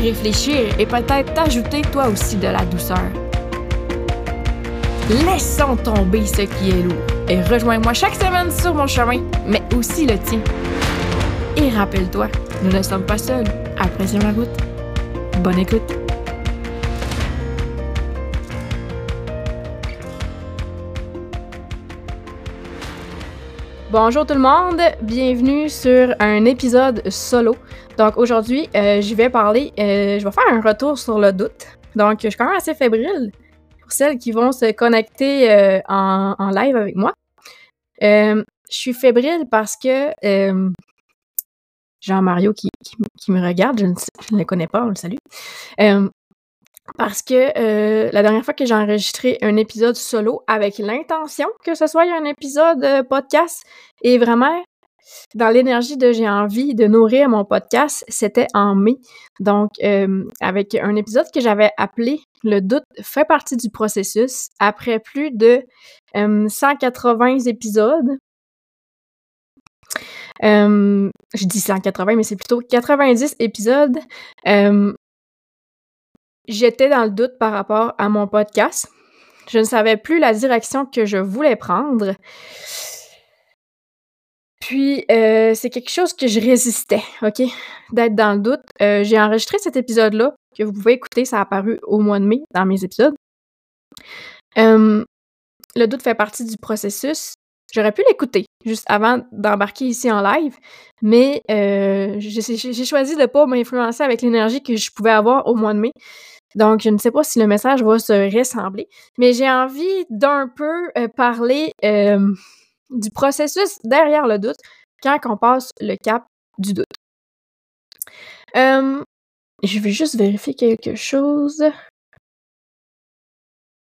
réfléchir et peut-être t'ajouter toi aussi de la douceur. Laissons tomber ce qui est lourd et rejoins-moi chaque semaine sur mon chemin, mais aussi le tien. Et rappelle-toi, nous ne sommes pas seuls. Apprécions la route. Bonne écoute. Bonjour tout le monde, bienvenue sur un épisode solo. Donc aujourd'hui, euh, je vais parler, euh, je vais faire un retour sur le doute. Donc je suis quand même assez fébrile pour celles qui vont se connecter euh, en, live avec moi. je suis fébrile parce que Jean-Mario qui, me regarde, je ne, le connais pas, on le salue parce que euh, la dernière fois que j'ai enregistré un épisode solo avec l'intention que ce soit un épisode euh, podcast et vraiment dans l'énergie de j'ai envie de nourrir mon podcast, c'était en mai. Donc, euh, avec un épisode que j'avais appelé Le doute fait partie du processus après plus de 180 épisodes. je dis 180, mais c'est plutôt 90 épisodes j'étais dans le doute par rapport à mon podcast. Je ne savais plus la direction que je voulais prendre. Puis, euh, c'est quelque chose que je résistais, OK? D'être dans le doute. Euh, j'ai enregistré cet épisode-là, que vous pouvez écouter, ça a apparu au mois de mai dans mes épisodes. le doute fait partie du processus. J'aurais pu l'écouter juste avant d'embarquer ici en live, mais euh, j'ai choisi de ne pas m'influencer avec l'énergie que je pouvais avoir au mois de mai. Donc, je ne sais pas si le message va se ressembler, mais j'ai envie d'un peu parler du processus derrière le doute quand on passe le cap du doute. je vais juste vérifier quelque chose.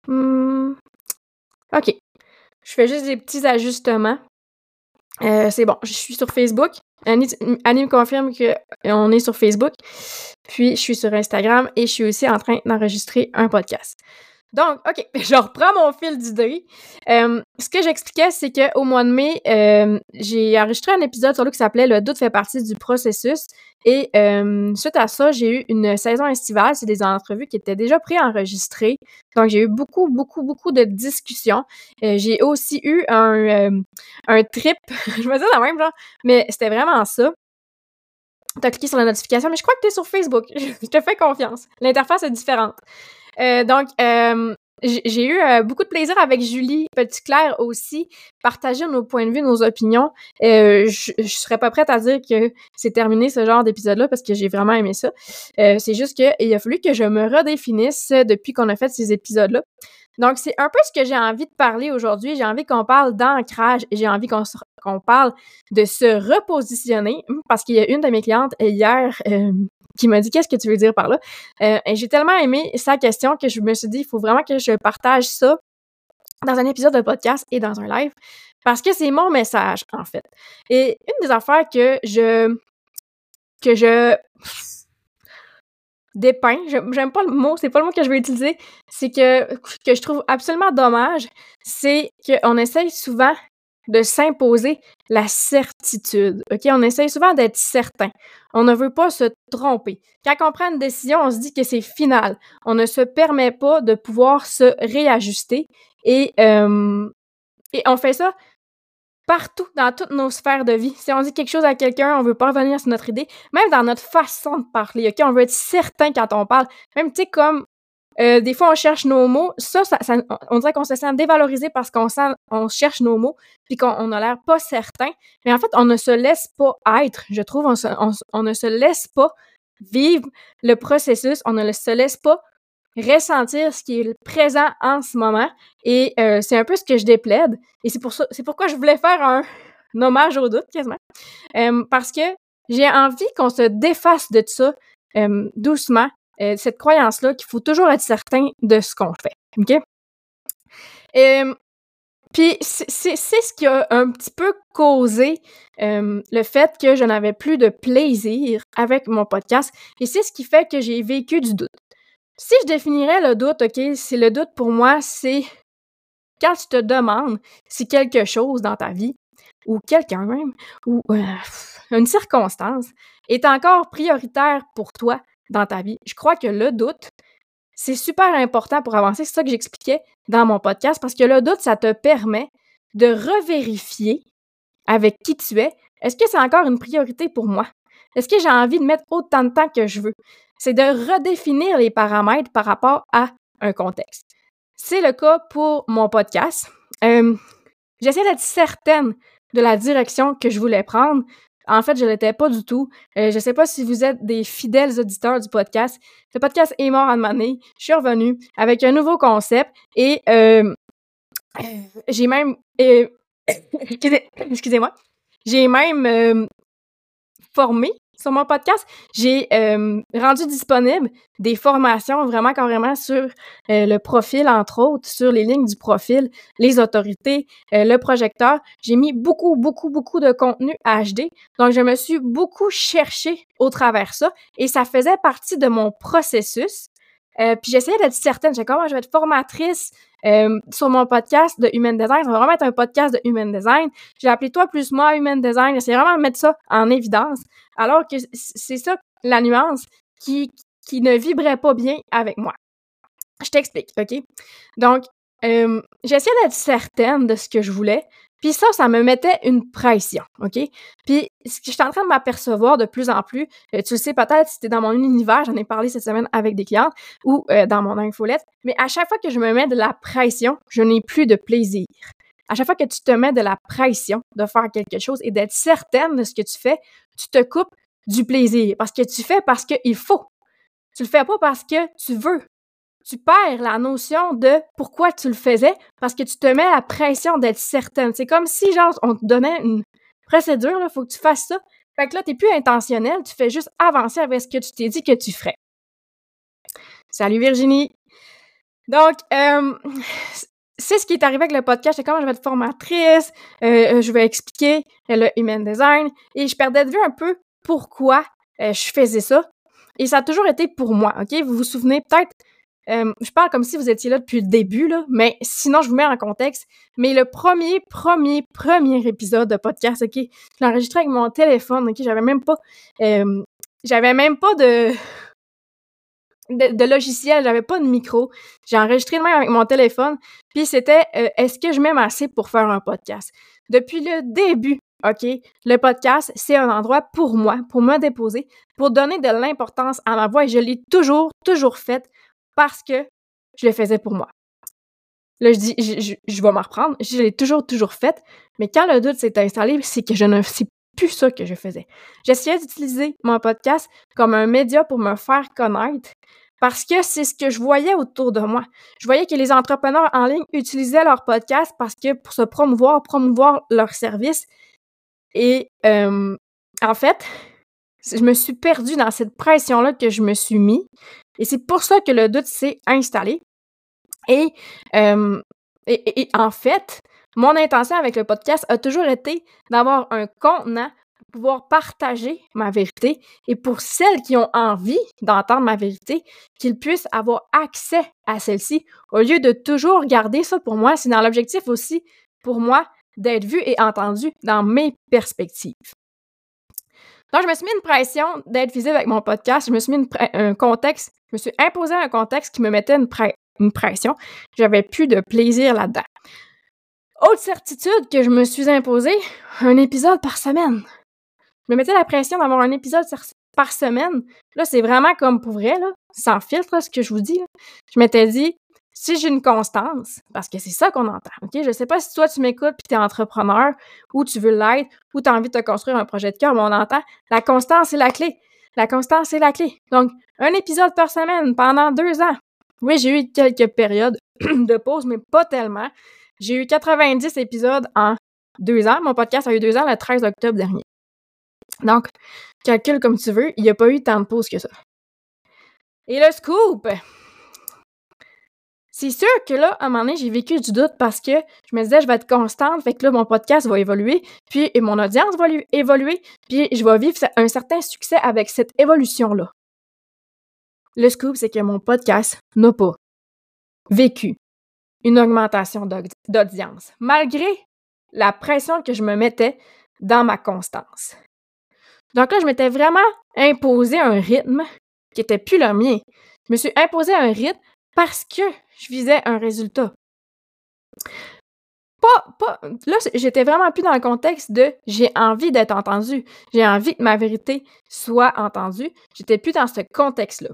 Hmm. OK. Je fais juste des petits ajustements. Euh, c'est bon, je suis sur Facebook. Annie, me confirme qu'on est sur Facebook. Puis, je suis sur Instagram et je suis aussi en train d'enregistrer un podcast. Donc, OK, je reprends mon fil d'idée. Euh, ce que j'expliquais, c'est qu'au mois de mai, euh, j'ai enregistré un épisode sur le qui s'appelait Le doute fait partie du processus. Et euh, suite à ça, j'ai eu une saison estivale. C'est des entrevues qui étaient déjà préenregistrées. Donc, j'ai eu beaucoup, beaucoup, beaucoup de discussions. j'ai aussi eu un, trip, je me dire la même genre, mais c'était vraiment ça. T'as cliqué sur la notification, mais je crois que t'es sur Facebook. je te fais confiance. L'interface est différente. Euh, donc, euh, j'ai eu euh, beaucoup de plaisir avec Julie Petit-Claire aussi, partager nos points de vue, nos opinions. je, je serais pas prête à dire que c'est terminé ce genre d'épisode-là parce que j'ai vraiment aimé ça. c'est juste qu'il a fallu que je me redéfinisse depuis qu'on a fait ces épisodes-là. Donc, c'est un peu ce que j'ai envie de parler aujourd'hui. J'ai envie qu'on parle d'ancrage et j'ai envie qu'on parle de se repositionner parce qu'il y a une de mes clientes hier qui m'a dit qu'est-ce que tu veux dire par là? Euh, et j'ai tellement aimé sa question que je me suis dit, il faut vraiment que je partage ça dans un épisode de podcast et dans un live parce que c'est mon message, en fait. Et une des affaires que je que je dépeins, j'aime pas le mot, c'est pas le mot que je vais utiliser, c'est que que je trouve absolument dommage, c'est qu'on essaye souvent de s'imposer la certitude. OK? On essaye souvent d'être certain. On ne veut pas se tromper. Quand on prend une décision, on se dit que c'est final. On ne se permet pas de pouvoir se réajuster et, euh, on fait ça partout dans toutes nos sphères de vie. Si on dit quelque chose à quelqu'un, on veut pas revenir sur notre idée, même dans notre façon de parler? On veut être certain quand on parle. Même, tu sais, comme euh, des fois, on cherche nos mots. Ça, ça, on dirait qu'on se sent dévalorisé parce qu'on on cherche nos mots, puis qu'on a l'air pas certain. Mais en fait, on ne se laisse pas être. Je trouve, on, on, ne se laisse pas vivre le processus. On ne se laisse pas ressentir ce qui est présent en ce moment. Et euh, c'est un peu ce que je déplaide. Et c'est pour ça, c'est pourquoi je voulais faire un, hommage au doute quasiment, euh, parce que j'ai envie qu'on se défasse de ça euh, doucement euh, cette croyance-là qu'il faut toujours être certain de ce qu'on fait. OK? puis c'est ce qui a un petit peu causé le fait que je n'avais plus de plaisir avec mon podcast et c'est ce qui fait que j'ai vécu du doute. Si je définirais le doute, OK, c'est le doute pour moi, c'est quand tu te demandes si quelque chose dans ta vie, ou quelqu'un même, ou euh, une circonstance, est encore prioritaire pour toi dans ta vie. Je crois que le doute, c'est super important pour avancer. C'est ça que j'expliquais dans mon podcast, parce que le doute, ça te permet de revérifier avec qui tu es. Est-ce que c'est encore une priorité pour moi? Est-ce que j'ai envie de mettre autant de temps que je veux? C'est de redéfinir les paramètres par rapport à un contexte. C'est le cas pour mon podcast. J'essaie d'être certaine de la direction que je voulais prendre. En fait, je l'étais pas du tout. Euh, je sais pas si vous êtes des fidèles auditeurs du podcast. Le podcast est mort en année. Je suis revenue avec un nouveau concept et euh, j'ai même excusez-moi. J'ai même formé sur mon podcast, j'ai euh, rendu disponible des formations vraiment carrément sur euh, le profil, entre autres, sur les lignes du profil, les autorités, euh, le projecteur. J'ai mis beaucoup, beaucoup, beaucoup de contenu HD. Donc, je me suis beaucoup cherché au travers ça et ça faisait partie de mon processus. Puis j'essayais d'être certaine, j'ai comment je vais être formatrice sur mon podcast de Human Design. Ça va vraiment être un podcast de Human Design. J'ai appelé Toi plus moi Human Design. J'essaie vraiment de mettre ça en évidence. Alors que c'est ça la nuance qui, qui ne vibrait pas bien avec moi. Je t'explique, OK? Donc, euh, j'essayais d'être certaine de ce que je voulais, puis ça, ça me mettait une pression, OK? Puis ce que je suis en train de m'apercevoir de plus en plus, euh, tu le sais peut-être si dans mon univers, j'en ai parlé cette semaine avec des clientes ou euh, dans mon infolette, mais à chaque fois que je me mets de la pression, je n'ai plus de plaisir. À chaque fois que tu te mets de la pression de faire quelque chose et d'être certaine de ce que tu fais, tu te coupes du plaisir parce que tu fais parce qu'il faut. Tu le fais pas parce que tu veux. Tu perds la notion de pourquoi tu le faisais parce que tu te mets la pression d'être certaine. C'est comme si, genre, on te donnait une procédure, il faut que tu fasses ça. Fait que là, t'es plus intentionnel, tu fais juste avancer avec ce que tu t'es dit que tu ferais. Salut Virginie! Donc, euh, c'est ce qui est arrivé avec le podcast. C'est comment je vais être formatrice, euh, je vais expliquer le human design et je perdais de vue un peu pourquoi euh, je faisais ça. Et ça a toujours été pour moi, OK? Vous vous souvenez peut-être, euh, je parle comme si vous étiez là depuis le début, là, mais sinon, je vous mets en contexte. Mais le premier, premier, premier épisode de podcast, OK? Je l'ai enregistré avec mon téléphone, OK? J'avais même pas... Euh, j'avais même pas de... De, logiciel, j'avais pas de micro. J'ai enregistré le même avec mon téléphone. Puis c'était est-ce que je m'aime assez pour faire un podcast? Depuis le début OK? Le podcast, c'est un endroit pour moi, pour me déposer, pour donner de l'importance à ma voix et je l'ai toujours, toujours faite parce que je le faisais pour moi. Là, je dis, je, vais m'en reprendre. Je l'ai toujours, toujours faite. Mais quand le doute s'est installé, c'est que je ne sais plus ça que je faisais. J'essayais d'utiliser mon podcast comme un média pour me faire connaître parce que c'est ce que je voyais autour de moi. Je voyais que les entrepreneurs en ligne utilisaient leur podcast parce que pour se promouvoir, promouvoir leurs services, et en fait, je me suis perdue dans cette pression-là que je me suis mis. Et c'est pour ça que le doute s'est installé. Et, et, en fait, mon intention avec le podcast a toujours été d'avoir un contenant pour pouvoir partager ma vérité et pour celles qui ont envie d'entendre ma vérité, qu'ils puissent avoir accès à celle-ci au lieu de toujours garder ça pour moi. C'est dans l'objectif aussi pour moi d'être vu et entendu dans mes perspectives. Donc, je me suis mis une pression d'être visible avec mon podcast. Je me suis mis un contexte, je me suis imposé un contexte qui me mettait une, pression. J'avais plus de plaisir là-dedans. Autre certitude que je me suis imposée, un épisode par semaine. Je me mettais la pression d'avoir un épisode par semaine. Là, c'est vraiment comme pour vrai, là, sans filtre, ce que je vous dis. Je m'étais dit, si j'ai une constance, parce que c'est ça qu'on entend, OK? Je sais pas si toi, tu m'écoutes puis tu es entrepreneur ou tu veux l'être ou tu as envie de te construire un projet de cœur, mais on entend la constance, c'est la clé. La constance, c'est la clé. Donc, un épisode par semaine pendant deux ans. Oui, j'ai eu quelques périodes de pause, mais pas tellement. J'ai eu 90 épisodes en deux ans. Mon podcast a eu deux ans le 13 octobre dernier. Donc, calcule comme tu veux, il n'y a pas eu tant de pauses que ça. Et le scoop! C'est sûr que là, à un moment donné, j'ai vécu du doute parce que je me disais, je vais être constante, fait que là, mon podcast va évoluer, puis mon audience va évoluer, puis je vais vivre un certain succès avec cette évolution-là. Le scoop, c'est que mon podcast n'a pas vécu une augmentation d'audience, malgré la pression que je me mettais dans ma constance. Donc là, je m'étais vraiment imposé un rythme qui était plus le mien. Je me suis imposé un rythme parce que je visais un résultat. Pas, pas, là, j'étais vraiment plus dans le contexte de j'ai envie d'être entendu, j'ai envie que ma vérité soit entendue. J'étais plus dans ce contexte-là.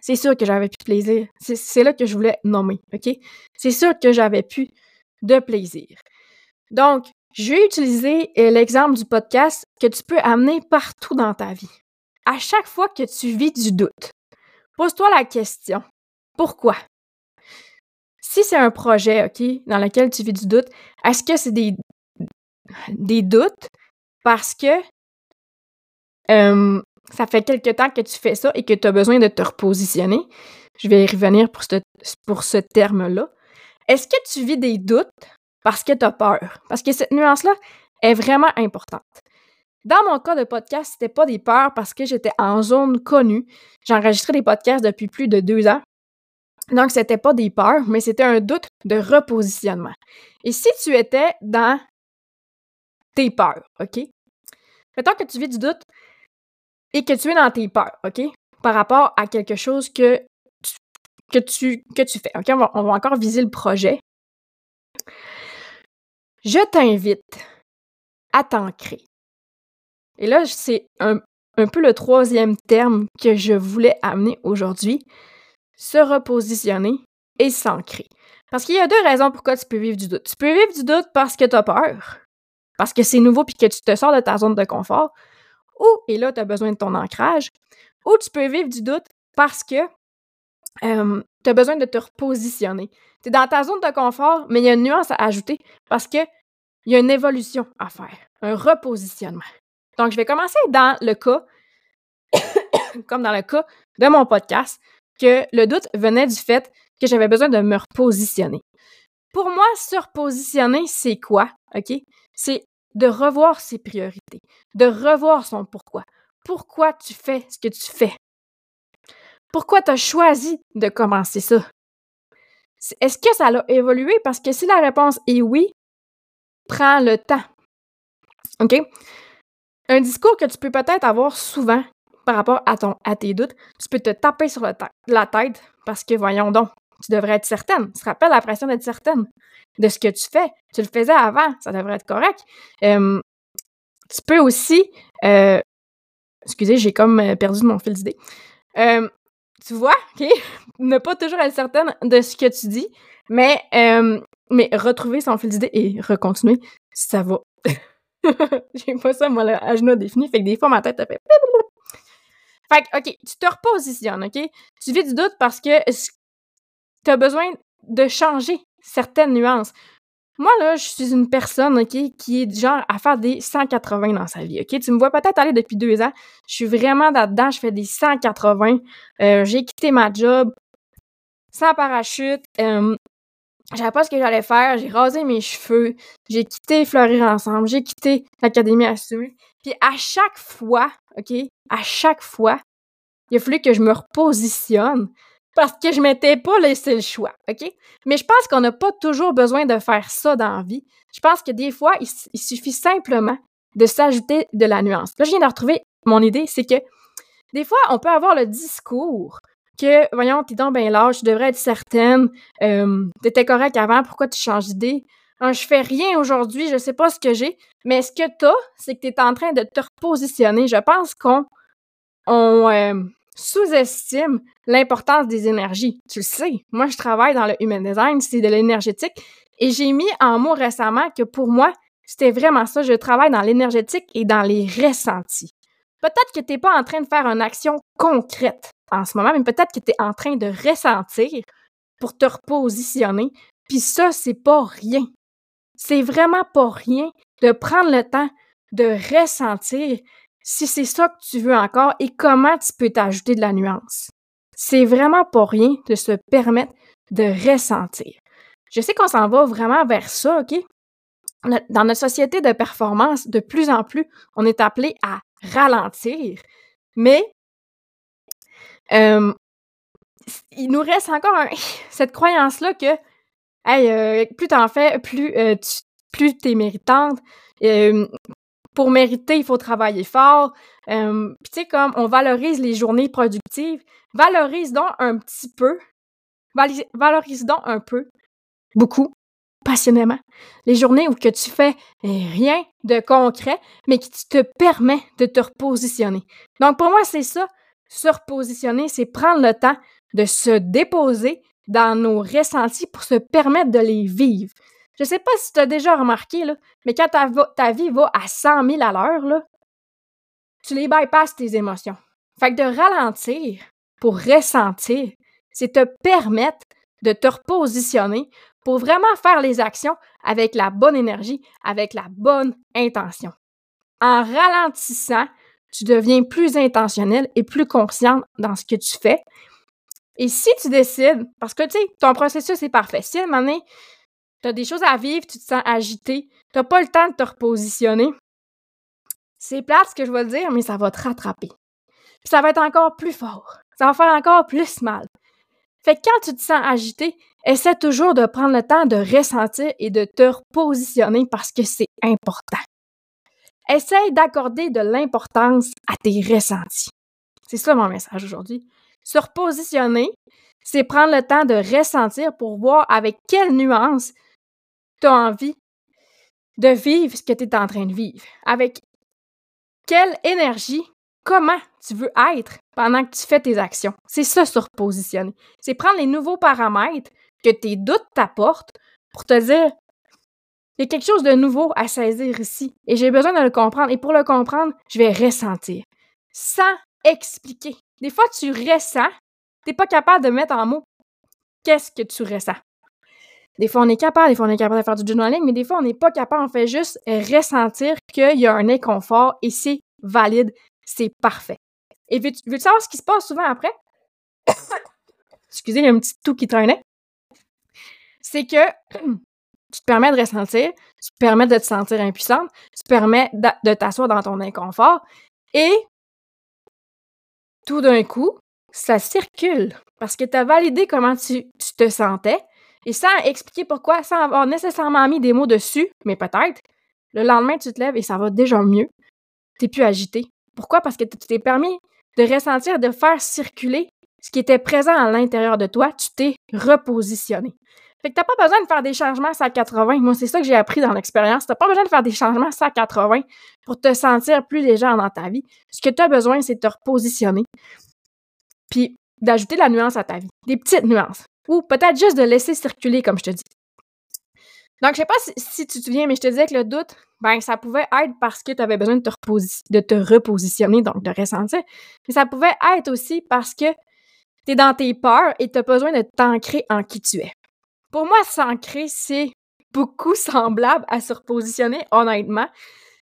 C'est sûr que j'avais plus de plaisir. C'est là que je voulais nommer, OK? C'est sûr que j'avais plus de plaisir. Donc, je vais utiliser euh, l'exemple du podcast que tu peux amener partout dans ta vie. À chaque fois que tu vis du doute, pose-toi la question pourquoi? Si c'est un projet, OK, dans lequel tu vis du doute, est-ce que c'est des, des doutes? Parce que ça fait quelque temps que tu fais ça et que tu as besoin de te repositionner? Je vais y revenir pour ce, pour ce terme-là. Est-ce que tu vis des doutes parce que tu as peur? Parce que cette nuance-là est vraiment importante. Dans mon cas de podcast, c'était pas des peurs parce que j'étais en zone connue. J'enregistrais des podcasts depuis plus de deux ans. Donc, c'était pas des peurs, mais c'était un doute de repositionnement. Et si tu étais dans tes peurs, OK? Mettons que tu vis du doute et que tu es dans tes peurs, OK? Par rapport à quelque chose que tu, que tu, fais. OK? On va, encore viser le projet. Je t'invite à t'ancrer. Et là, c'est un peu le troisième terme que je voulais amener aujourd'hui se repositionner et s'ancrer. Parce qu'il y a deux raisons pourquoi tu peux vivre du doute. Tu peux vivre du doute parce que tu as peur, parce que c'est nouveau puis que tu te sors de ta zone de confort, ou, et là, tu as besoin de ton ancrage, ou tu peux vivre du doute parce que tu as besoin de te repositionner. Tu es dans ta zone de confort, mais il y a une nuance à ajouter parce qu'il y a une évolution à faire, un repositionnement. Donc, je vais commencer dans le cas, comme dans le cas de mon podcast, que le doute venait du fait que j'avais besoin de me repositionner. Pour moi, se repositionner, c'est quoi? C'est de revoir ses priorités, de revoir son pourquoi. Pourquoi tu fais ce que tu fais? Pourquoi tu as choisi de commencer ça? Est-ce que ça a évolué? Parce que si la réponse est oui, prends le temps. OK? Un discours que tu peux peut-être avoir souvent par rapport à, ton, à tes doutes, tu peux te taper sur la tête parce que, voyons donc, tu devrais être certaine. Tu te rappelles la pression d'être certaine de ce que tu fais. Tu le faisais avant, ça devrait être correct. tu peux aussi... Euh, excusez, j'ai comme euh, perdu mon fil d'idée. tu vois, OK? ne pas toujours être certaine de ce que tu dis, mais, mais retrouver son fil d'idée et recontinuer, ça va. j'ai pas ça, moi, le genou défini. Fait que des fois, ma tête, a fait fait que, OK, tu te repositionnes, OK? Tu vis du doute parce que tu as besoin de changer certaines nuances. Moi, là, je suis une personne, OK, qui est du genre à faire des 180 dans sa vie, OK? Tu me vois peut-être aller depuis deux ans. Je suis vraiment là-dedans, je fais des 180. Euh, j'ai quitté ma job sans parachute. Euh, j'avais pas ce que j'allais faire. J'ai rasé mes cheveux. J'ai quitté Fleurir Ensemble. J'ai quitté l'Académie Assumée. Puis à chaque fois, OK, à chaque fois, il a fallu que je me repositionne parce que je m'étais pas laissé le choix, OK? Mais je pense qu'on n'a pas toujours besoin de faire ça dans la vie. Je pense que des fois, il, suffit simplement de s'ajouter de la nuance. Là, je viens de retrouver mon idée, c'est que des fois, on peut avoir le discours que, voyons, t'es donc bien lâche, tu devrais être certaine, euh, t'étais correct avant, pourquoi tu changes d'idée? Hein, je fais rien aujourd'hui, je sais pas ce que j'ai, mais ce que t'as, c'est que t'es en train de te repositionner. Je pense qu'on on, euh, sous-estime l'importance des énergies. Tu le sais, moi je travaille dans le human design, c'est de l'énergétique, et j'ai mis en mots récemment que pour moi, c'était vraiment ça, je travaille dans l'énergétique et dans les ressentis. Peut-être que tu n'es pas en train de faire une action concrète en ce moment, mais peut-être que tu es en train de ressentir pour te repositionner. Puis ça, c'est pas rien. C'est vraiment pas rien de prendre le temps de ressentir si c'est ça que tu veux encore et comment tu peux t'ajouter de la nuance. c'est vraiment pas rien de se permettre de ressentir. Je sais qu'on s'en va vraiment vers ça, OK? Dans notre société de performance, de plus en plus, on est appelé à ralentir, mais euh, il nous reste encore cette croyance-là que hey, euh, plus t'en fais, plus, euh, tu, plus t'es méritante. Pour mériter, il faut travailler fort. Puis tu sais, comme on valorise les journées productives, valorise donc un petit peu, valorise donc un peu, beaucoup, passionnément, les journées où que tu fais rien de concret, mais qui te permet de te repositionner. Donc pour moi, c'est ça, se repositionner, c'est prendre le temps de se déposer dans nos ressentis pour se permettre de les vivre. Je sais pas si tu as déjà remarqué, là, mais quand ta, ta, vie va à 100 000 à l'heure, tu les bypasses tes émotions. Fait que de ralentir pour ressentir, c'est te permettre de te repositionner pour vraiment faire les actions avec la bonne énergie, avec la bonne intention. En ralentissant, tu deviens plus intentionnel et plus conscient dans ce que tu fais. Et si tu décides, parce que tu sais, ton processus est parfait. Si à un moment tu as des choses à vivre, tu te sens agité, tu n'as pas le temps de te repositionner, c'est plate ce que je vais te dire, mais ça va te rattraper. Puis ça va être encore plus fort. Ça va faire encore plus mal. Fait que quand tu te sens agité, essaie toujours de prendre le temps de ressentir et de te repositionner parce que c'est important. Essaye d'accorder de l'importance à tes ressentis. C'est ça mon message aujourd'hui. Se repositionner, c'est prendre le temps de ressentir pour voir avec quelle nuance tu as envie de vivre ce que tu es en train de vivre? Avec quelle énergie, comment tu veux être pendant que tu fais tes actions? C'est ça, se repositionner. C'est prendre les nouveaux paramètres que tes doutes t'apportent pour te dire il y a quelque chose de nouveau à saisir ici et j'ai besoin de le comprendre. Et pour le comprendre, je vais ressentir sans expliquer. Des fois, tu ressens, tu n'es pas capable de mettre en mots qu'est-ce que tu ressens. Des fois, on est capable, des fois, on est capable de faire du journaling, mais des fois, on n'est pas capable, on fait juste ressentir qu'il y a un inconfort et c'est valide, c'est parfait. Et veux-tu veux savoir ce qui se passe souvent après? Excusez, il y a un petit tout qui traînait. C'est que tu te permets de ressentir, tu te permets de te sentir impuissante, tu te permets de, t'asseoir dans ton inconfort et tout d'un coup, ça circule parce que tu as validé comment tu, te sentais et sans expliquer pourquoi, sans avoir nécessairement mis des mots dessus, mais peut-être, le lendemain, tu te lèves et ça va déjà mieux. Tu n'es plus agité. Pourquoi? Parce que tu t'es permis de ressentir, de faire circuler ce qui était présent à l'intérieur de toi, tu t'es repositionné. Fait que t'as pas besoin de faire des changements à 80. Moi, c'est ça que j'ai appris dans l'expérience. T'as pas besoin de faire des changements à 80 pour te sentir plus légère dans ta vie. Ce que tu as besoin, c'est de te repositionner. Puis d'ajouter de la nuance à ta vie. Des petites nuances. Ou peut-être juste de laisser circuler, comme je te dis. Donc, je sais pas si, tu te souviens, mais je te disais que le doute, ben, ça pouvait être parce que tu avais besoin de te, de te repositionner, donc de ressentir. Mais ça pouvait être aussi parce que tu es dans tes peurs et tu as besoin de t'ancrer en qui tu es. Pour moi, s'ancrer, c'est beaucoup semblable à se repositionner, honnêtement.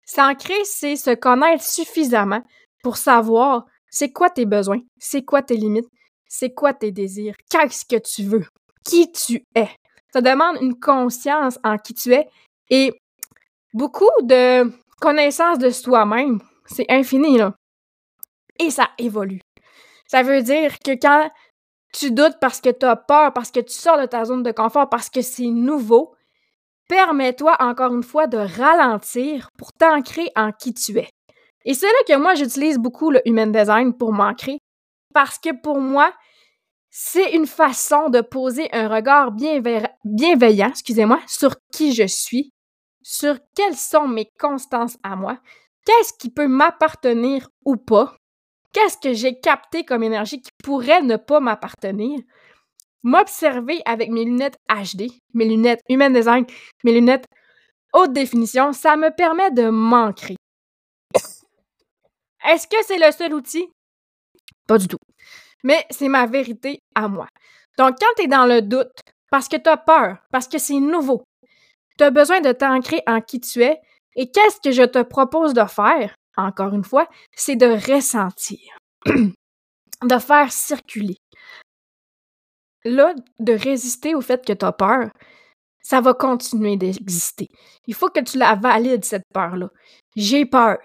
S'ancrer, c'est se connaître suffisamment pour savoir c'est quoi tes besoins, c'est quoi tes limites, c'est quoi tes désirs, qu'est-ce que tu veux, qui tu es? Ça demande une conscience en qui tu es et beaucoup de connaissance de soi-même. C'est infini, là. Et ça évolue. Ça veut dire que quand tu doutes parce que tu as peur, parce que tu sors de ta zone de confort, parce que c'est nouveau, permets-toi encore une fois de ralentir pour t'ancrer en qui tu es. Et c'est là que moi, j'utilise beaucoup le human design pour m'ancrer, parce que pour moi, c'est une façon de poser un regard bienveillant, excusez-moi, sur qui je suis, sur quelles sont mes constances à moi, qu'est-ce qui peut m'appartenir ou pas, qu'est-ce que j'ai capté comme énergie qui pourrait ne pas m'appartenir, m'observer avec mes lunettes HD, mes lunettes Human Design, mes lunettes haute définition, ça me permet de m'ancrer. Est-ce que c'est le seul outil? Pas du tout. Mais c'est ma vérité à moi. Donc, quand tu es dans le doute, parce que tu as peur, parce que c'est nouveau, tu as besoin de t'ancrer en qui tu es. Et qu'est-ce que je te propose de faire? encore une fois, c'est de ressentir. de faire circuler. Là, de résister au fait que tu as peur, ça va continuer d'exister. Il faut que tu la valides, cette peur-là. J'ai peur.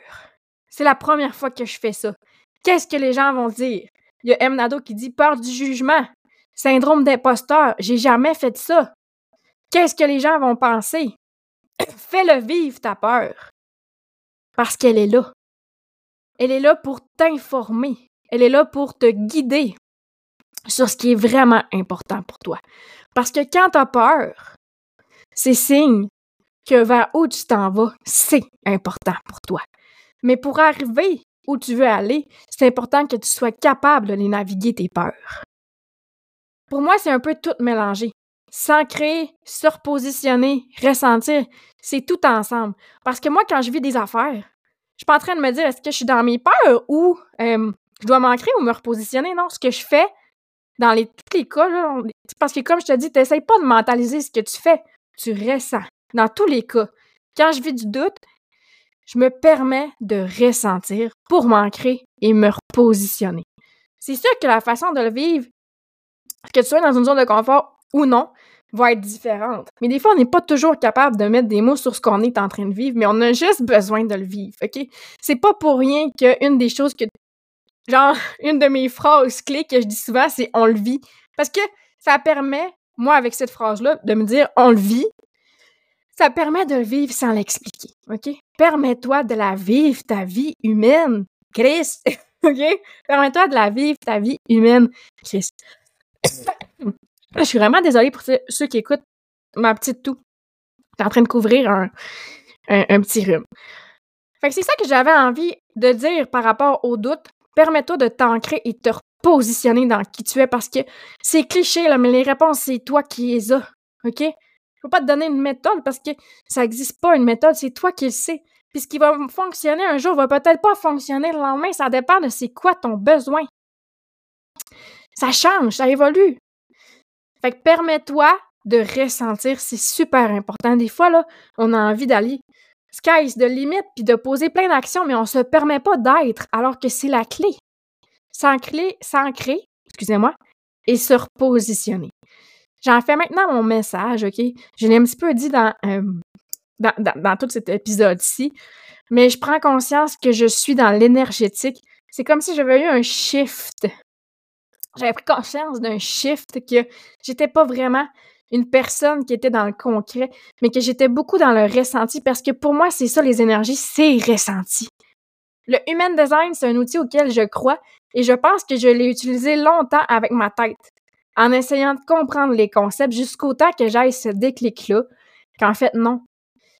C'est la première fois que je fais ça. Qu'est-ce que les gens vont dire? Il y a M. Nado qui dit peur du jugement, syndrome d'imposteur. J'ai jamais fait ça. Qu'est-ce que les gens vont penser? Fais-le vivre, ta peur. Parce qu'elle est là. Elle est là pour t'informer. Elle est là pour te guider sur ce qui est vraiment important pour toi. Parce que quand tu as peur, c'est signe que vers où tu t'en vas, c'est important pour toi. Mais pour arriver où tu veux aller, c'est important que tu sois capable de les naviguer tes peurs. Pour moi, c'est un peu tout mélangé. S'ancrer, se repositionner, ressentir, c'est tout ensemble. Parce que moi, quand je vis des affaires, je suis pas en train de me dire est-ce que je suis dans mes peurs ou euh, je dois m'ancrer ou me repositionner? Non, ce que je fais, dans tous les cas, parce que comme je te dis, tu pas de mentaliser ce que tu fais, tu ressens. Dans tous les cas, quand je vis du doute, je me permets de ressentir pour m'ancrer et me repositionner. C'est sûr que la façon de le vivre, que tu sois dans une zone de confort ou non, va être différente. Mais des fois, on n'est pas toujours capable de mettre des mots sur ce qu'on est en train de vivre, mais on a juste besoin de le vivre, OK? C'est pas pour rien qu'une des choses que genre, une de mes phrases clés que je dis souvent, c'est on le vit. Parce que ça permet, moi, avec cette phrase-là, de me dire on le vit. Ça permet de le vivre sans l'expliquer. OK? Permets-toi de la vivre, ta vie humaine, Chris. OK? Permets-toi de la vivre, ta vie humaine, Chris. Je suis vraiment désolée pour ceux qui écoutent ma petite toux. T'es en train de couvrir un, un petit rhume. Fait que c'est ça que j'avais envie de dire par rapport au doute, Permets-toi de t'ancrer et te repositionner dans qui tu es parce que c'est cliché, là, mais les réponses, c'est toi qui les as. OK? Je peux pas te donner une méthode parce que ça n'existe pas une méthode, c'est toi qui le sais. Puis ce qui va fonctionner un jour va peut-être pas fonctionner le lendemain, ça dépend de c'est quoi ton besoin. Ça change, ça évolue. Fait que permets-toi de ressentir, c'est super important. Des fois, là, on a envie d'aller sky's de limite puis de poser plein d'actions, mais on se permet pas d'être alors que c'est la clé. S'ancrer, s'ancrer, excusez-moi, et se repositionner. J'en fais maintenant mon message, OK? Je l'ai un petit peu dit dans, euh, dans, dans, tout cet épisode-ci, mais je prends conscience que je suis dans l'énergétique. C'est comme si j'avais eu un shift. J'avais pris conscience d'un shift que j'étais pas vraiment une personne qui était dans le concret, mais que j'étais beaucoup dans le ressenti parce que pour moi, c'est ça les énergies, c'est ressenti. Le Human Design, c'est un outil auquel je crois et je pense que je l'ai utilisé longtemps avec ma tête, en essayant de comprendre les concepts jusqu'au temps que j'aille ce déclic-là, qu'en fait, non.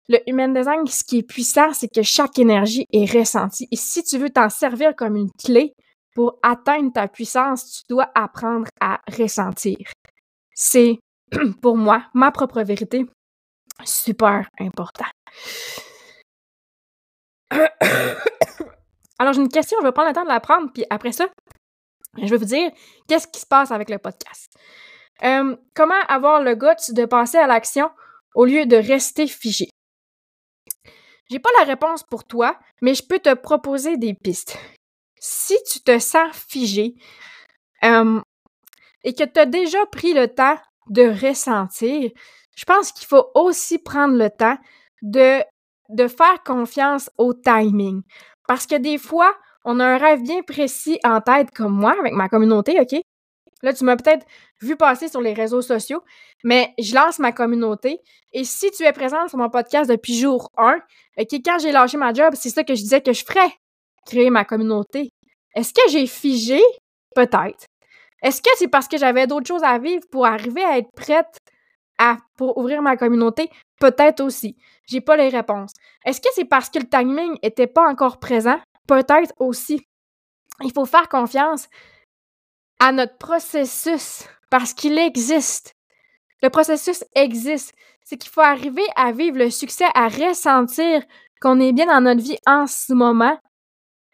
Le Human Design, ce qui est puissant, c'est que chaque énergie est ressentie. Et si tu veux t'en servir comme une clé pour atteindre ta puissance, tu dois apprendre à ressentir. C'est pour moi, ma propre vérité, super important. Alors, j'ai une question, je vais prendre le temps de la prendre, puis après ça, je vais vous dire qu'est-ce qui se passe avec le podcast. Euh, comment avoir le goût de passer à l'action au lieu de rester figé? J'ai pas la réponse pour toi, mais je peux te proposer des pistes. Si tu te sens figé euh, et que tu as déjà pris le temps de ressentir, je pense qu'il faut aussi prendre le temps de, de faire confiance au timing. Parce que des fois, on a un rêve bien précis en tête, comme moi, avec ma communauté, OK? Là, tu m'as peut-être vu passer sur les réseaux sociaux, mais je lance ma communauté. Et si tu es présente sur mon podcast depuis jour 1, OK, quand j'ai lâché ma job, c'est ça que je disais que je ferais, créer ma communauté. Est-ce que j'ai figé? Peut-être. Est-ce que c'est parce que j'avais d'autres choses à vivre pour arriver à être prête à, pour ouvrir ma communauté? Peut-être aussi. J'ai pas les réponses. Est-ce que c'est parce que le timing était pas encore présent? Peut-être aussi. Il faut faire confiance à notre processus parce qu'il existe. Le processus existe. C'est qu'il faut arriver à vivre le succès, à ressentir qu'on est bien dans notre vie en ce moment,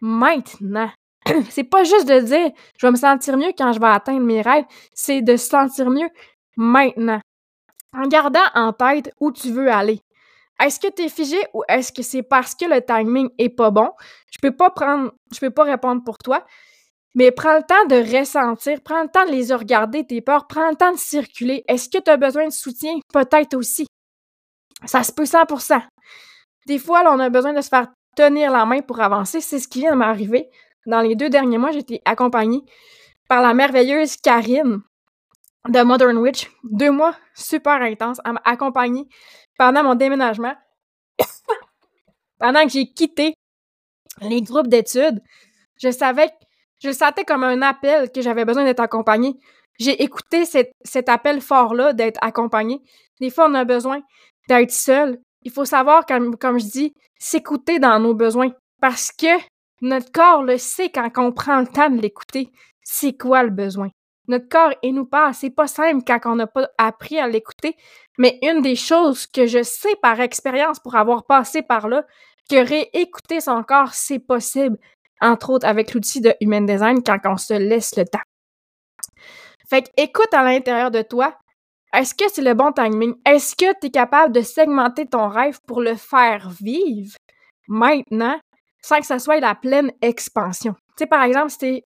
maintenant. c'est pas juste de dire je vais me sentir mieux quand je vais atteindre mes rêves, c'est de se sentir mieux maintenant. En gardant en tête où tu veux aller. Est-ce que tu es figé ou est-ce que c'est parce que le timing est pas bon? Je peux pas prendre, je peux pas répondre pour toi, Mais prends le temps de ressentir, prends le temps de les regarder, tes peurs, prends le temps de circuler. Est-ce que tu as besoin de soutien? Peut-être aussi. Ça se peut 100%. Des fois, on a besoin de se faire tenir la main pour avancer. C'est ce qui vient de m'arriver. Dans les deux derniers mois, j'ai été accompagnée par la merveilleuse Karine de Modern Witch. Deux mois super intenses. Elle m'a accompagnée pendant mon déménagement. pendant que j'ai quitté les groupes d'études, je savais, je sentais comme un appel que j'avais besoin d'être accompagnée. J'ai écouté cet, appel fort-là d'être accompagnée. Des fois, on a besoin d'être seul. Il faut savoir, comme je dis, s'écouter dans nos besoins. Parce que notre corps le sait quand on prend le temps de l'écouter. C'est quoi le besoin? Notre corps et nous parle. C'est pas simple quand on n'a pas appris à l'écouter. Mais une des choses que je sais par expérience pour avoir passé par là, que réécouter son corps, c'est possible. Entre autres avec l'outil de Human Design quand on se laisse le temps. Fait que écoute à l'intérieur de toi. Est-ce que c'est le bon timing? Est-ce que tu es capable de segmenter ton rêve pour le faire vivre maintenant sans que ça soit la pleine expansion? Tu sais, par exemple, si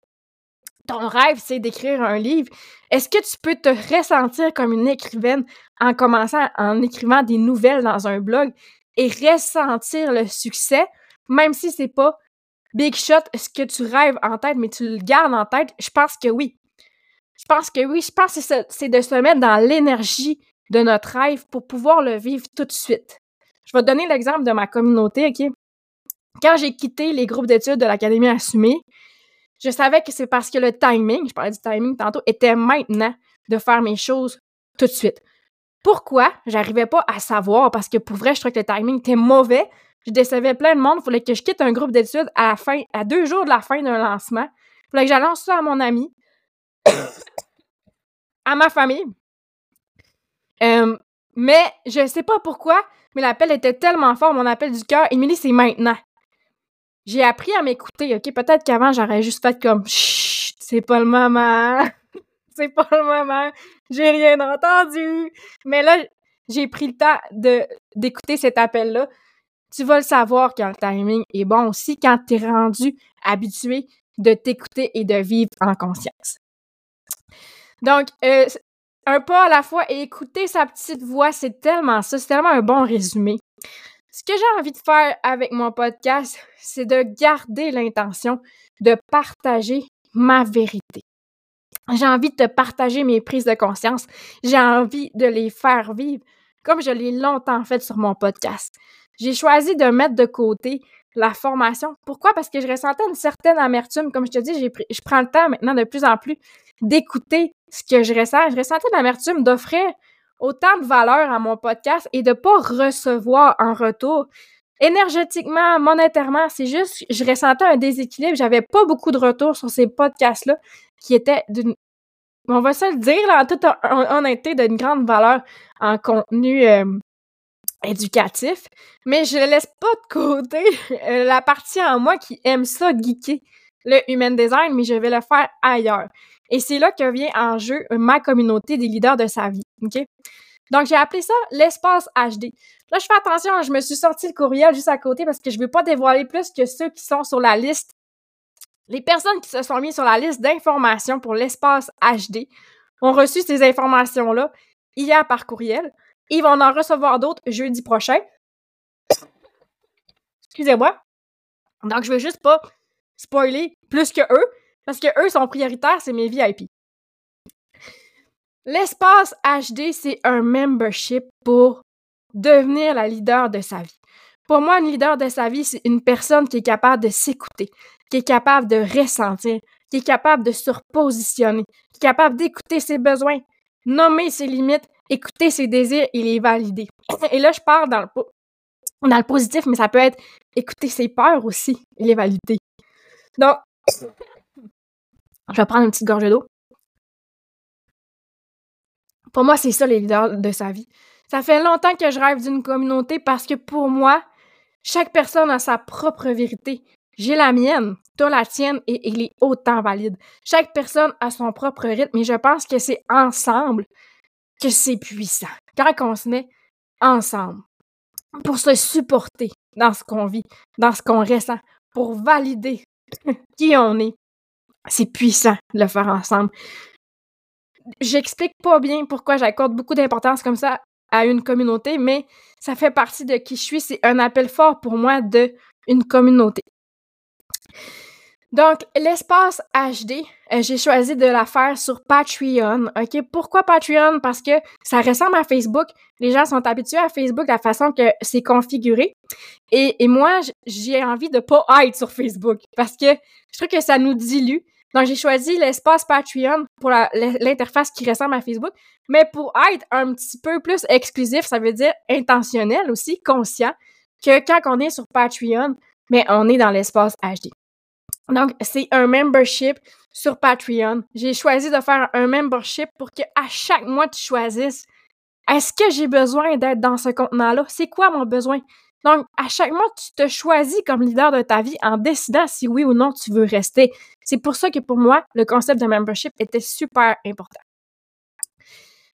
ton rêve, c'est d'écrire un livre, est-ce que tu peux te ressentir comme une écrivaine en commençant en écrivant des nouvelles dans un blog et ressentir le succès, même si c'est pas big shot ce que tu rêves en tête, mais tu le gardes en tête? Je pense que oui. Je pense que oui, je pense que c'est de se mettre dans l'énergie de notre rêve pour pouvoir le vivre tout de suite. Je vais te donner l'exemple de ma communauté, OK? Quand j'ai quitté les groupes d'études de l'Académie Assumée, je savais que c'est parce que le timing, je parlais du timing tantôt, était maintenant de faire mes choses tout de suite. Pourquoi? J'arrivais pas à savoir? Parce que pour vrai, je trouvais que le timing était mauvais. Je décevais plein de monde. Il fallait que je quitte un groupe d'études à la fin, à deux jours de la fin d'un lancement. Il fallait que j'annonce ça à mon ami à ma famille. Euh, mais je sais pas pourquoi, mais l'appel était tellement fort, mon appel du cœur. Émilie, c'est maintenant. J'ai appris à m'écouter, OK? Peut-être qu'avant, j'aurais juste fait comme Chut, c'est pas le moment. c'est pas le moment. J'ai rien entendu. Mais là, j'ai pris le temps de, d'écouter cet appel-là. Tu vas le savoir quand le timing est bon aussi, quand tu es rendu habitué de t'écouter et de vivre en conscience. Donc, euh, un pas à la fois et écouter sa petite voix, c'est tellement ça, c'est tellement un bon résumé. Ce que j'ai envie de faire avec mon podcast, c'est de garder l'intention de partager ma vérité. J'ai envie de partager mes prises de conscience. J'ai envie de les faire vivre comme je l'ai longtemps fait sur mon podcast. J'ai choisi de mettre de côté la formation. Pourquoi? Parce que je ressentais une certaine amertume. Comme je te dis, je prends le temps maintenant de plus en plus d'écouter ce que je ressens. Je ressentais l'amertume d'offrir autant de valeur à mon podcast et de pas recevoir un retour. Énergétiquement, monétairement, c'est juste, je ressentais un déséquilibre. J'avais pas beaucoup de retours sur ces podcasts-là qui étaient d'une, on va se le dire, là, en toute honnêteté, d'une grande valeur en contenu euh, éducatif. Mais je laisse pas de côté euh, la partie en moi qui aime ça geeker le human design, mais je vais le faire ailleurs. Et c'est là que vient en jeu ma communauté des leaders de sa vie. OK? Donc, j'ai appelé ça l'espace HD. Là, je fais attention, je me suis sorti le courriel juste à côté parce que je ne veux pas dévoiler plus que ceux qui sont sur la liste. Les personnes qui se sont mises sur la liste d'informations pour l'espace HD ont reçu ces informations-là hier par courriel. Ils vont en recevoir d'autres jeudi prochain. Excusez-moi. Donc, je veux juste pas spoiler plus que eux. Parce que eux sont prioritaires, c'est mes VIP. L'espace HD, c'est un membership pour devenir la leader de sa vie. Pour moi, une leader de sa vie, c'est une personne qui est capable de s'écouter, qui est capable de ressentir, qui est capable de se repositionner, qui est capable d'écouter ses besoins, nommer ses limites, écouter ses désirs et les valider. Et là, je parle dans le, dans le positif, mais ça peut être écouter ses peurs aussi et les valider. Donc, je vais prendre une petite gorgée d'eau. Pour moi, c'est ça les leaders de sa vie. Ça fait longtemps que je rêve d'une communauté parce que pour moi, chaque personne a sa propre vérité. J'ai la mienne, toi la tienne et elle est autant valide. Chaque personne a son propre rythme et je pense que c'est ensemble que c'est puissant. Quand on se met ensemble pour se supporter dans ce qu'on vit, dans ce qu'on ressent, pour valider qui on est, c'est puissant de le faire ensemble. J'explique pas bien pourquoi j'accorde beaucoup d'importance comme ça à une communauté, mais ça fait partie de qui je suis. C'est un appel fort pour moi de une communauté. Donc, l'espace HD, euh, j'ai choisi de la faire sur Patreon. OK? Pourquoi Patreon? Parce que ça ressemble à Facebook. Les gens sont habitués à Facebook, la façon que c'est configuré. Et, et moi, j'ai envie de pas être sur Facebook parce que je trouve que ça nous dilue. Donc, j'ai choisi l'espace Patreon pour l'interface qui ressemble à Facebook, mais pour être un petit peu plus exclusif, ça veut dire intentionnel aussi, conscient, que quand on est sur Patreon, mais on est dans l'espace HD. Donc, c'est un membership sur Patreon. J'ai choisi de faire un membership pour que à chaque mois, tu choisisses est-ce que j'ai besoin d'être dans ce contenant-là? C'est quoi mon besoin? Donc, à chaque mois, tu te choisis comme leader de ta vie en décidant si oui ou non tu veux rester. C'est pour ça que pour moi, le concept de membership était super important.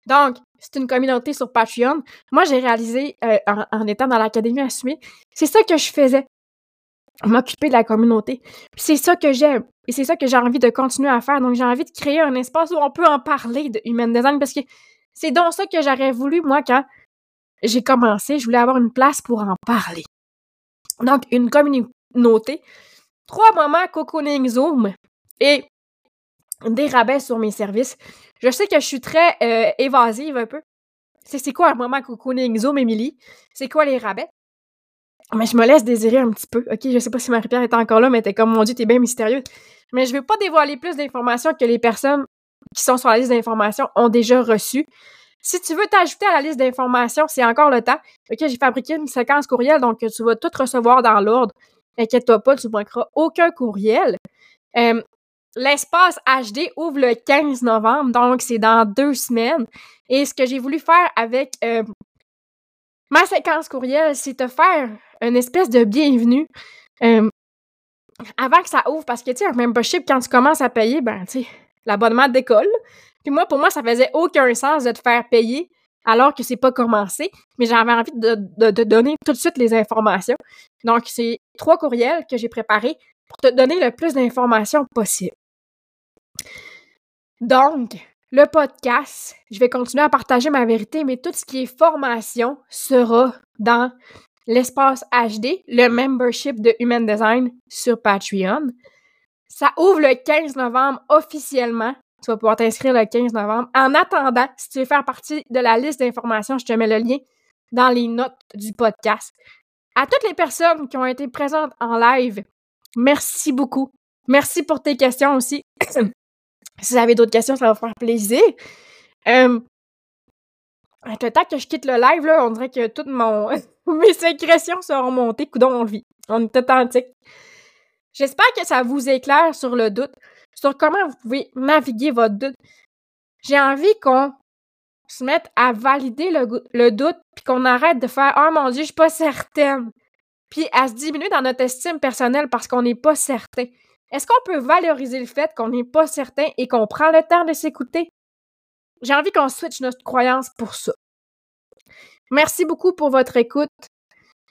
Donc, c'est une communauté sur Patreon. Moi, j'ai réalisé euh, en, étant dans l'Académie assumée, c'est ça que je faisais m'occuper de la communauté. C'est ça que j'aime et c'est ça que j'ai envie de continuer à faire. Donc j'ai envie de créer un espace où on peut en parler de human design parce que c'est donc ça que j'aurais voulu moi quand j'ai commencé, je voulais avoir une place pour en parler. Donc une communauté, trois moments cocooning Zoom et des rabais sur mes services. Je sais que je suis très euh, évasive un peu. C'est quoi un moment cocooning Zoom, Émilie? C'est quoi les rabais? Mais je me laisse désirer un petit peu. OK, je sais pas si Marie-Pierre est encore là, mais t'es comme, mon Dieu, t'es bien mystérieuse. Mais je vais pas dévoiler plus d'informations que les personnes qui sont sur la liste d'informations ont déjà reçues. Si tu veux t'ajouter à la liste d'informations, c'est encore le temps. OK, j'ai fabriqué une séquence courriel, donc tu vas tout recevoir dans l'ordre. Inquiète-toi pas, tu ne manqueras aucun courriel. Euh, l'espace HD ouvre le 15 novembre, donc c'est dans deux semaines. Et ce que j'ai voulu faire avec euh, ma séquence courriel, c'est te faire une espèce de bienvenue euh, avant que ça ouvre. Parce que, tu sais, un membership, quand tu commences à payer, ben, tu sais, l'abonnement d'école. Puis moi, pour moi, ça faisait aucun sens de te faire payer alors que c'est pas commencé. Mais j'avais envie de, donner tout de suite les informations. Donc, c'est trois courriels que j'ai préparés pour te donner le plus d'informations possible. Donc, le podcast, je vais continuer à partager ma vérité, mais tout ce qui est formation sera dans l'espace HD, le membership de Human Design sur Patreon. Ça ouvre le 15 novembre officiellement. Tu vas pouvoir t'inscrire le 15 novembre. En attendant, si tu veux faire partie de la liste d'informations, je te mets le lien dans les notes du podcast. À toutes les personnes qui ont été présentes en live, merci beaucoup. Merci pour tes questions aussi. si vous avez d'autres questions, ça va faire plaisir. Euh, le temps que je quitte le live, là, on dirait que toutes mon... mes sécrétions seront montées. Coudon, on vit. On est authentique. J'espère que ça vous éclaire sur le doute, sur comment vous pouvez naviguer votre doute. J'ai envie qu'on se mette à valider le, doute, puis qu'on arrête de faire « Oh mon Dieu, je suis pas certaine », puis à se diminuer dans notre estime personnelle parce qu'on n'est pas certain. Est-ce qu'on peut valoriser le fait qu'on n'est pas certain et qu'on prend le temps de s'écouter? J'ai envie qu'on switch notre croyance pour ça. Merci beaucoup pour votre écoute.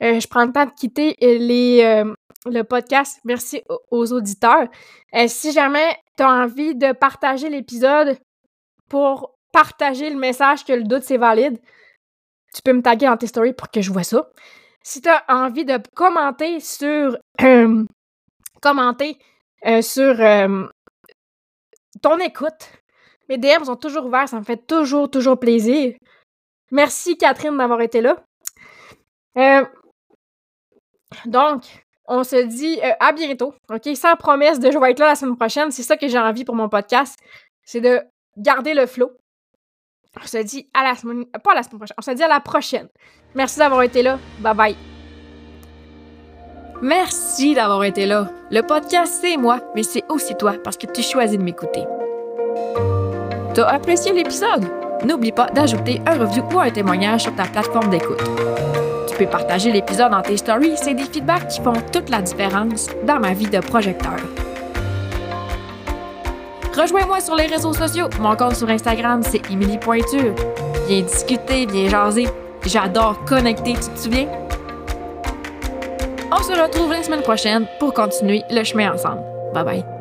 Euh, je prends le temps de quitter les, euh, le podcast. Merci aux auditeurs. Euh, si jamais tu as envie de partager l'épisode pour partager le message que le doute c'est valide, tu peux me taguer dans tes stories pour que je vois ça. Si tu as envie de commenter sur commenter sur ton écoute, mes DM sont toujours ouverts, ça me fait toujours, toujours plaisir. Merci Catherine d'avoir été là. Euh, donc, on se dit euh, à bientôt, OK? Sans promesse de je vais être là la semaine prochaine. C'est ça que j'ai envie pour mon podcast. C'est de garder le flow. On se dit à la semaine... Pas la semaine prochaine. On se dit à la prochaine. Merci d'avoir été là. Bye bye. Merci d'avoir été là. Le podcast, c'est moi, mais c'est aussi toi parce que tu choisis de m'écouter. T'as apprécié l'épisode? N'oublie pas d'ajouter un review ou un témoignage sur ta plateforme d'écoute. Tu peux partager l'épisode dans tes stories, c'est des feedbacks qui font toute la différence dans ma vie de projecteur. Rejoins-moi sur les réseaux sociaux. Mon compte sur Instagram, c'est Emily Pointure. Viens discuter, viens jaser. J'adore connecter, tu te souviens? On se retrouve la semaine prochaine pour continuer le chemin ensemble. Bye bye.